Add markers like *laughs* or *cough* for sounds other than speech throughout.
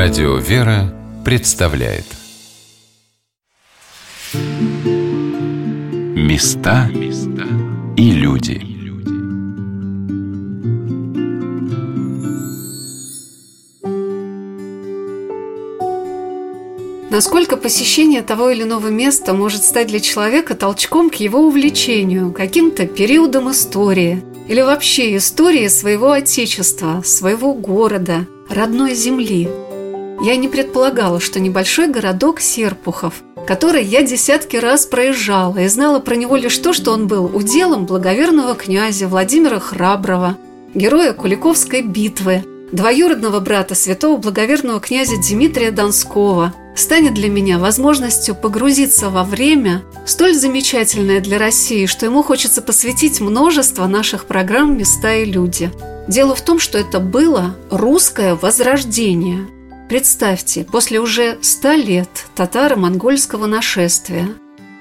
Радио «Вера» представляет. Места и люди. Насколько посещение того или иного места может стать для человека толчком к его увлечению, каким-то периодом истории или вообще истории своего отечества, своего города, родной земли – я не предполагала, что небольшой городок Серпухов, который я десятки раз проезжала и знала про него лишь то, что он был уделом благоверного князя Владимира Храброго, героя Куликовской битвы, двоюродного брата святого благоверного князя Дмитрия Донского, станет для меня возможностью погрузиться во время, столь замечательное для России, что ему хочется посвятить множество наших программ «Места и люди». Дело в том, что это было русское возрождение – Представьте, после уже ста лет татаро-монгольского нашествия,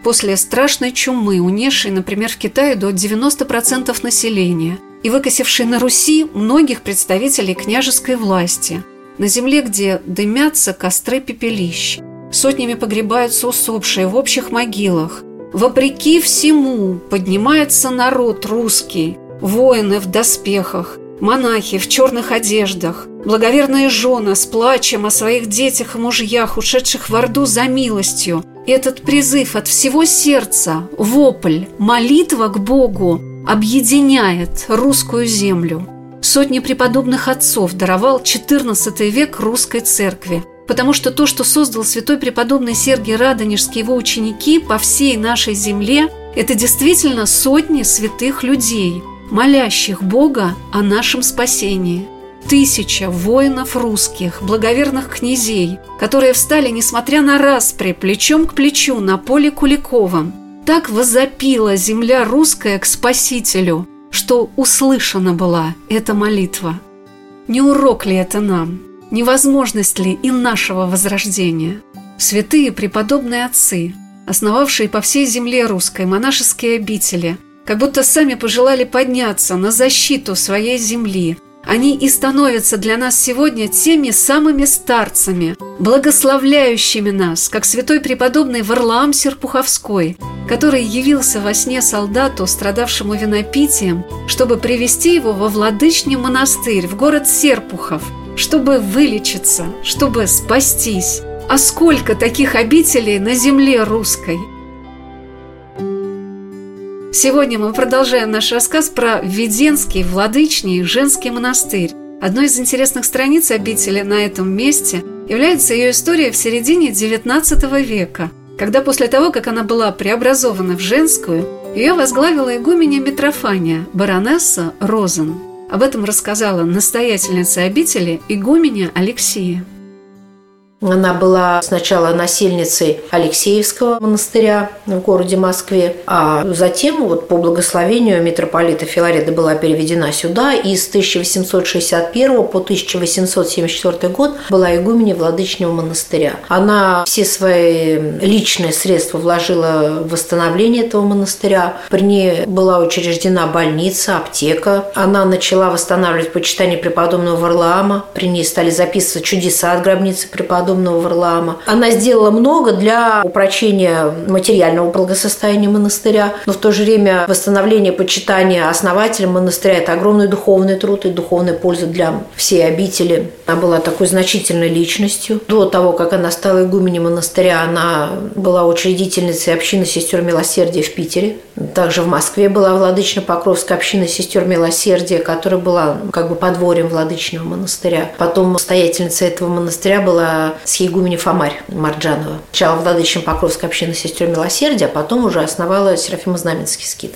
после страшной чумы, унесшей, например, в Китае до 90% населения и выкосившей на Руси многих представителей княжеской власти, на земле, где дымятся костры пепелищ, сотнями погребаются усопшие в общих могилах, вопреки всему поднимается народ русский, воины в доспехах – Монахи в черных одеждах, благоверные жены с плачем о своих детях и мужьях, ушедших в Орду за милостью. Этот призыв от всего сердца, вопль, молитва к Богу объединяет русскую землю. Сотни преподобных отцов даровал XIV век русской церкви, потому что то, что создал святой преподобный Сергий Радонежский его ученики по всей нашей земле, это действительно сотни святых людей – молящих Бога о нашем спасении. Тысяча воинов русских, благоверных князей, которые встали, несмотря на распри, плечом к плечу на поле Куликовом. Так возопила земля русская к Спасителю, что услышана была эта молитва. Не урок ли это нам? Невозможность ли и нашего возрождения? Святые преподобные отцы, основавшие по всей земле русской монашеские обители – как будто сами пожелали подняться на защиту своей земли. Они и становятся для нас сегодня теми самыми старцами, благословляющими нас, как святой преподобный Варлаам Серпуховской, который явился во сне солдату, страдавшему винопитием, чтобы привести его во владычный монастырь в город Серпухов, чтобы вылечиться, чтобы спастись. А сколько таких обителей на земле русской – Сегодня мы продолжаем наш рассказ про Введенский, Владычний, женский монастырь. Одной из интересных страниц обители на этом месте является ее история в середине XIX века, когда после того, как она была преобразована в женскую, ее возглавила игуменя Митрофания, баронесса Розен. Об этом рассказала настоятельница обители игуменя Алексея. Она была сначала насельницей Алексеевского монастыря в городе Москве, а затем вот по благословению митрополита Филарета была переведена сюда и с 1861 по 1874 год была игуменей Владычного монастыря. Она все свои личные средства вложила в восстановление этого монастыря. При ней была учреждена больница, аптека. Она начала восстанавливать почитание преподобного Варлаама. При ней стали записывать чудеса от гробницы преподобного подобного Варлаама. Она сделала много для упрочения материального благосостояния монастыря, но в то же время восстановление почитания основателя монастыря – это огромный духовный труд и духовная польза для всей обители. Она была такой значительной личностью. До того, как она стала игуменей монастыря, она была учредительницей общины сестер милосердия в Питере. Также в Москве была владычно-покровская община сестер милосердия, которая была как бы подворьем владычного монастыря. Потом настоятельница этого монастыря была с егуменей Фомарь Марджанова. Сначала владычным Покровской общины сестер Милосердия, а потом уже основала Серафимо-Знаменский скит.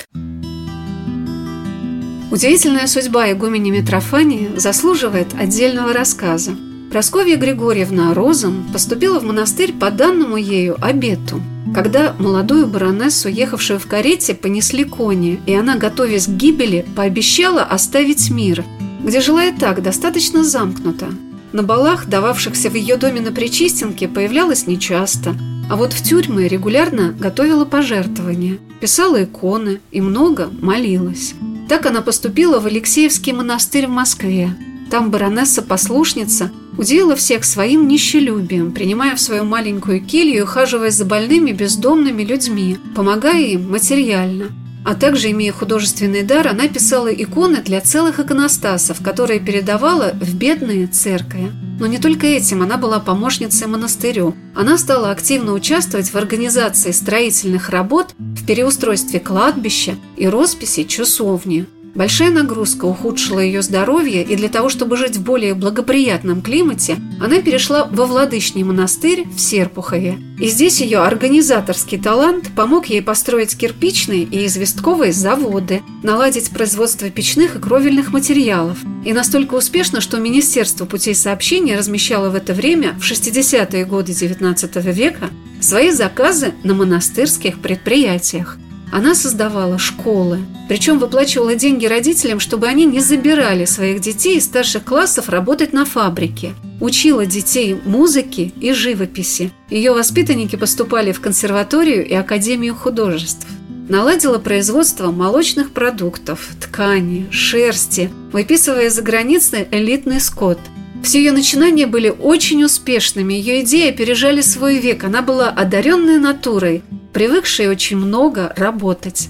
Удивительная судьба игумени Митрофании заслуживает отдельного рассказа. Просковья Григорьевна Розен поступила в монастырь по данному ею обету. Когда молодую баронессу, ехавшую в карете, понесли кони, и она, готовясь к гибели, пообещала оставить мир, где жила и так достаточно замкнуто, на балах, дававшихся в ее доме на Причистенке, появлялась нечасто, а вот в тюрьмы регулярно готовила пожертвования, писала иконы и много молилась. Так она поступила в Алексеевский монастырь в Москве. Там баронесса-послушница удивила всех своим нищелюбием, принимая в свою маленькую келью и ухаживая за больными бездомными людьми, помогая им материально – а также, имея художественный дар, она писала иконы для целых иконостасов, которые передавала в бедные церкви. Но не только этим, она была помощницей монастырю. Она стала активно участвовать в организации строительных работ, в переустройстве кладбища и росписи часовни. Большая нагрузка ухудшила ее здоровье, и для того, чтобы жить в более благоприятном климате, она перешла во Владычный монастырь в Серпухове. И здесь ее организаторский талант помог ей построить кирпичные и известковые заводы, наладить производство печных и кровельных материалов. И настолько успешно, что Министерство путей сообщения размещало в это время, в 60-е годы XIX века, свои заказы на монастырских предприятиях. Она создавала школы, причем выплачивала деньги родителям, чтобы они не забирали своих детей из старших классов работать на фабрике. Учила детей музыке и живописи. Ее воспитанники поступали в консерваторию и Академию художеств. Наладила производство молочных продуктов, ткани, шерсти, выписывая за границей элитный скот – все ее начинания были очень успешными, ее идеи опережали свой век. Она была одаренной натурой, привыкшей очень много работать.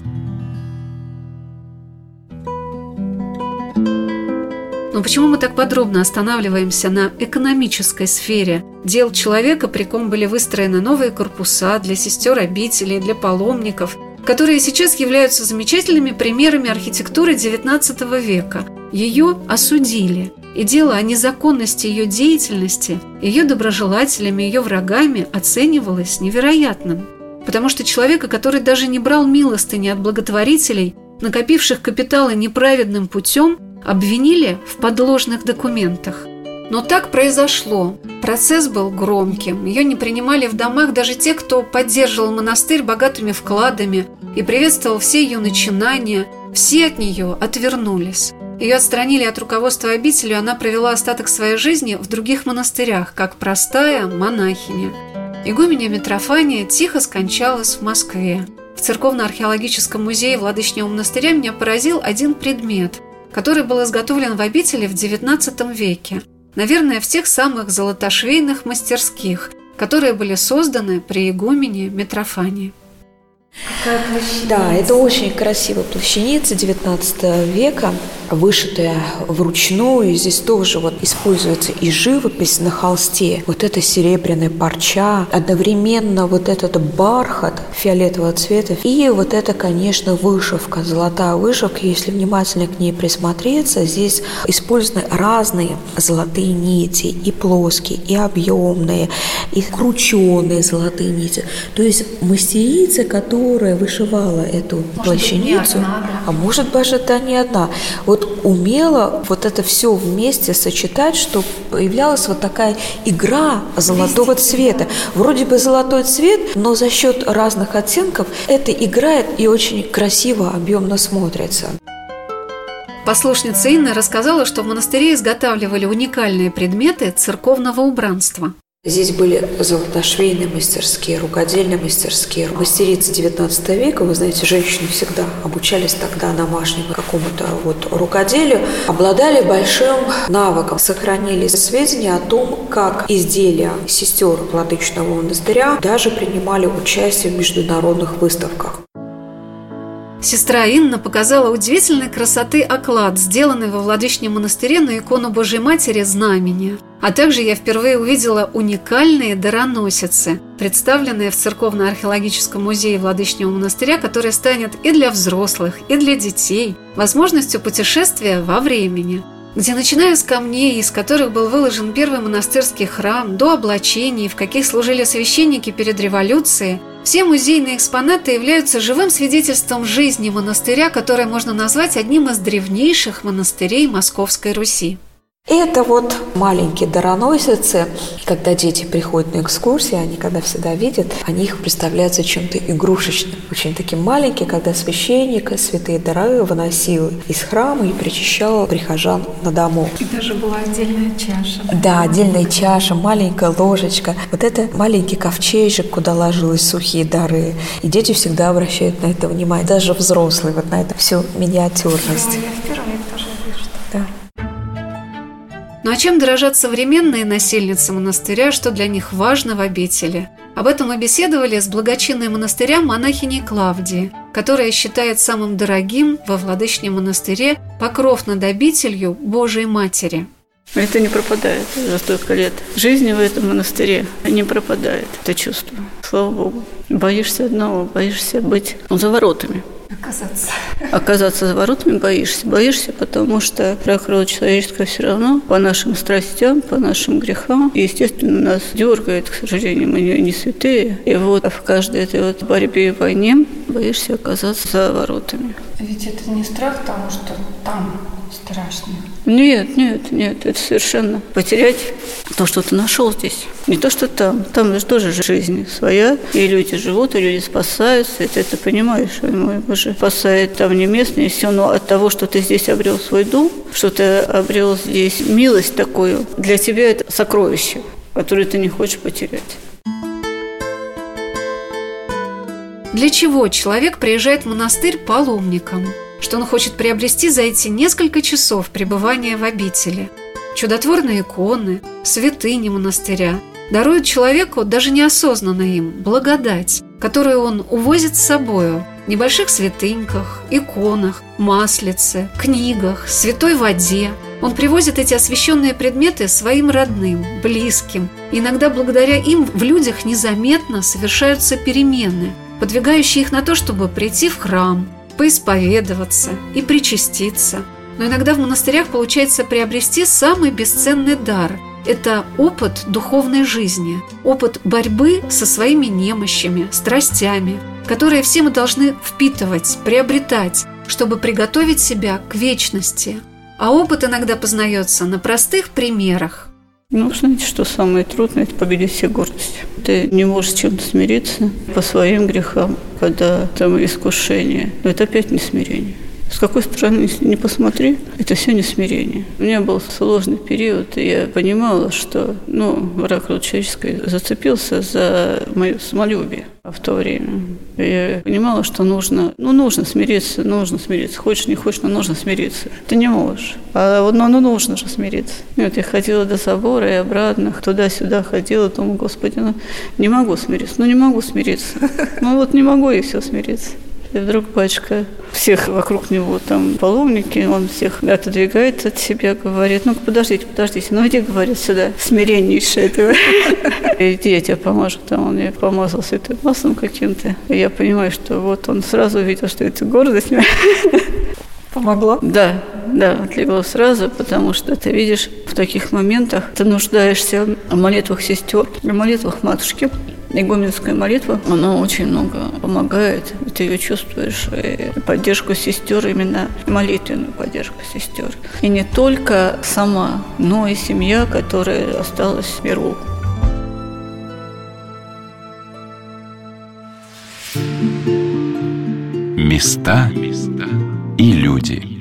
Но почему мы так подробно останавливаемся на экономической сфере дел человека, при ком были выстроены новые корпуса для сестер обителей, для паломников, которые сейчас являются замечательными примерами архитектуры XIX века? Ее осудили – и дело о незаконности ее деятельности ее доброжелателями, ее врагами оценивалось невероятным. Потому что человека, который даже не брал милостыни от благотворителей, накопивших капиталы неправедным путем, обвинили в подложных документах. Но так произошло. Процесс был громким. Ее не принимали в домах даже те, кто поддерживал монастырь богатыми вкладами и приветствовал все ее начинания. Все от нее отвернулись. Ее отстранили от руководства обителью, она провела остаток своей жизни в других монастырях, как простая монахиня. Игуменя Митрофания тихо скончалась в Москве. В Церковно-археологическом музее Владычного монастыря меня поразил один предмет, который был изготовлен в обители в XIX веке. Наверное, в тех самых золотошвейных мастерских, которые были созданы при игумене Митрофании. Да, это очень красивая плащаница 19 века, вышитая вручную. И здесь тоже вот используется и живопись на холсте. Вот эта серебряная парча, одновременно вот этот бархат фиолетового цвета. И вот это, конечно, вышивка, золотая вышивка. Если внимательно к ней присмотреться, здесь использованы разные золотые нити. И плоские, и объемные, и крученные золотые нити. То есть мастерица, которая вышивала эту может плащаницу, а может даже это не одна, вот умела вот это все вместе сочетать, что появлялась вот такая игра золотого цвета. Вроде бы золотой цвет, но за счет разных оттенков это играет и очень красиво, объемно смотрится. Послушница Инна рассказала, что в монастыре изготавливали уникальные предметы церковного убранства. Здесь были золотошвейные мастерские, рукодельные мастерские. Мастерицы 19 века, вы знаете, женщины всегда обучались тогда домашнему какому-то вот рукоделию, обладали большим навыком, сохранили сведения о том, как изделия сестер Владычного монастыря даже принимали участие в международных выставках. Сестра Инна показала удивительной красоты оклад, сделанный во Владычном монастыре на икону Божьей Матери Знамения. А также я впервые увидела уникальные дароносицы, представленные в Церковно-археологическом музее Владычного монастыря, который станет и для взрослых, и для детей возможностью путешествия во времени где, начиная с камней, из которых был выложен первый монастырский храм, до облачений, в каких служили священники перед революцией, все музейные экспонаты являются живым свидетельством жизни монастыря, который можно назвать одним из древнейших монастырей Московской Руси. Это вот маленькие дароносицы. Когда дети приходят на экскурсии, они когда всегда видят, они их представляются чем-то игрушечным. Очень таким маленькие, когда священник святые дары выносил из храма и причащал прихожан на дому. И даже была отдельная чаша. Да, отдельная чаша, маленькая ложечка. Вот это маленький ковчежек, куда ложились сухие дары. И дети всегда обращают на это внимание. Даже взрослые вот на это всю миниатюрность. Да, а чем дорожат современные насельницы монастыря, что для них важно в обители? Об этом мы беседовали с благочинной монастыря монахиней Клавдии, которая считает самым дорогим во Владычном монастыре покров над обителью Божией Матери. Это не пропадает за столько лет. Жизни в этом монастыре не пропадает, это чувство. Слава Богу. Боишься одного, боишься быть за воротами оказаться. Оказаться за воротами боишься. Боишься, потому что природа человеческая все равно по нашим страстям, по нашим грехам. И, естественно, нас дергает, к сожалению, мы не, не святые. И вот в каждой этой вот борьбе и войне боишься оказаться за воротами. Ведь это не страх того, что там страшно. Нет, нет, нет, это совершенно потерять то, что ты нашел здесь. Не то, что там. Там же тоже жизнь своя, и люди живут, и люди спасаются, и ты это понимаешь. Мой Боже, спасает там не местные, все, но от того, что ты здесь обрел свой дом, что ты обрел здесь милость такую, для тебя это сокровище, которое ты не хочешь потерять. Для чего человек приезжает в монастырь паломником? что он хочет приобрести за эти несколько часов пребывания в обители. Чудотворные иконы, святыни монастыря даруют человеку, даже неосознанно им, благодать, которую он увозит с собою в небольших святыньках, иконах, маслице, книгах, святой воде. Он привозит эти освященные предметы своим родным, близким. Иногда благодаря им в людях незаметно совершаются перемены, подвигающие их на то, чтобы прийти в храм, поисповедоваться и причаститься. Но иногда в монастырях получается приобрести самый бесценный дар – это опыт духовной жизни, опыт борьбы со своими немощами, страстями, которые все мы должны впитывать, приобретать, чтобы приготовить себя к вечности. А опыт иногда познается на простых примерах. Ну, знаете, что самое трудное – это победить все гордость. Ты не можешь с чем-то смириться по своим грехам, когда там искушение. Но это опять не смирение. С какой стороны не посмотри, это все не смирение. У меня был сложный период, и я понимала, что ну, враг человеческий зацепился за мое самолюбие в то время. Я понимала, что нужно, ну, нужно смириться, нужно смириться. Хочешь, не хочешь, но нужно смириться. Ты не можешь. А ну, ну нужно же смириться. И вот я ходила до собора и обратно, туда-сюда ходила, думаю, Господи, ну, не могу смириться. Ну, не могу смириться. Ну, вот не могу и все смириться. И вдруг батюшка всех вокруг него там паломники, он всех отодвигает от себя, говорит, ну подождите, подождите, ну иди, говорит, сюда, смиреннейшее этого. *laughs* Иди, я тебе поможу. Там он мне помазал святым маслом каким-то. И я понимаю, что вот он сразу увидел, что это гордость. Помогло? Да, да, отлегло сразу, потому что ты видишь, в таких моментах ты нуждаешься в молитвах сестер, в молитвах матушки. Игуменская молитва, она очень много помогает, ты ее чувствуешь, и поддержку сестер, именно молитвенную поддержку сестер. И не только сама, но и семья, которая осталась в миру. Места и люди.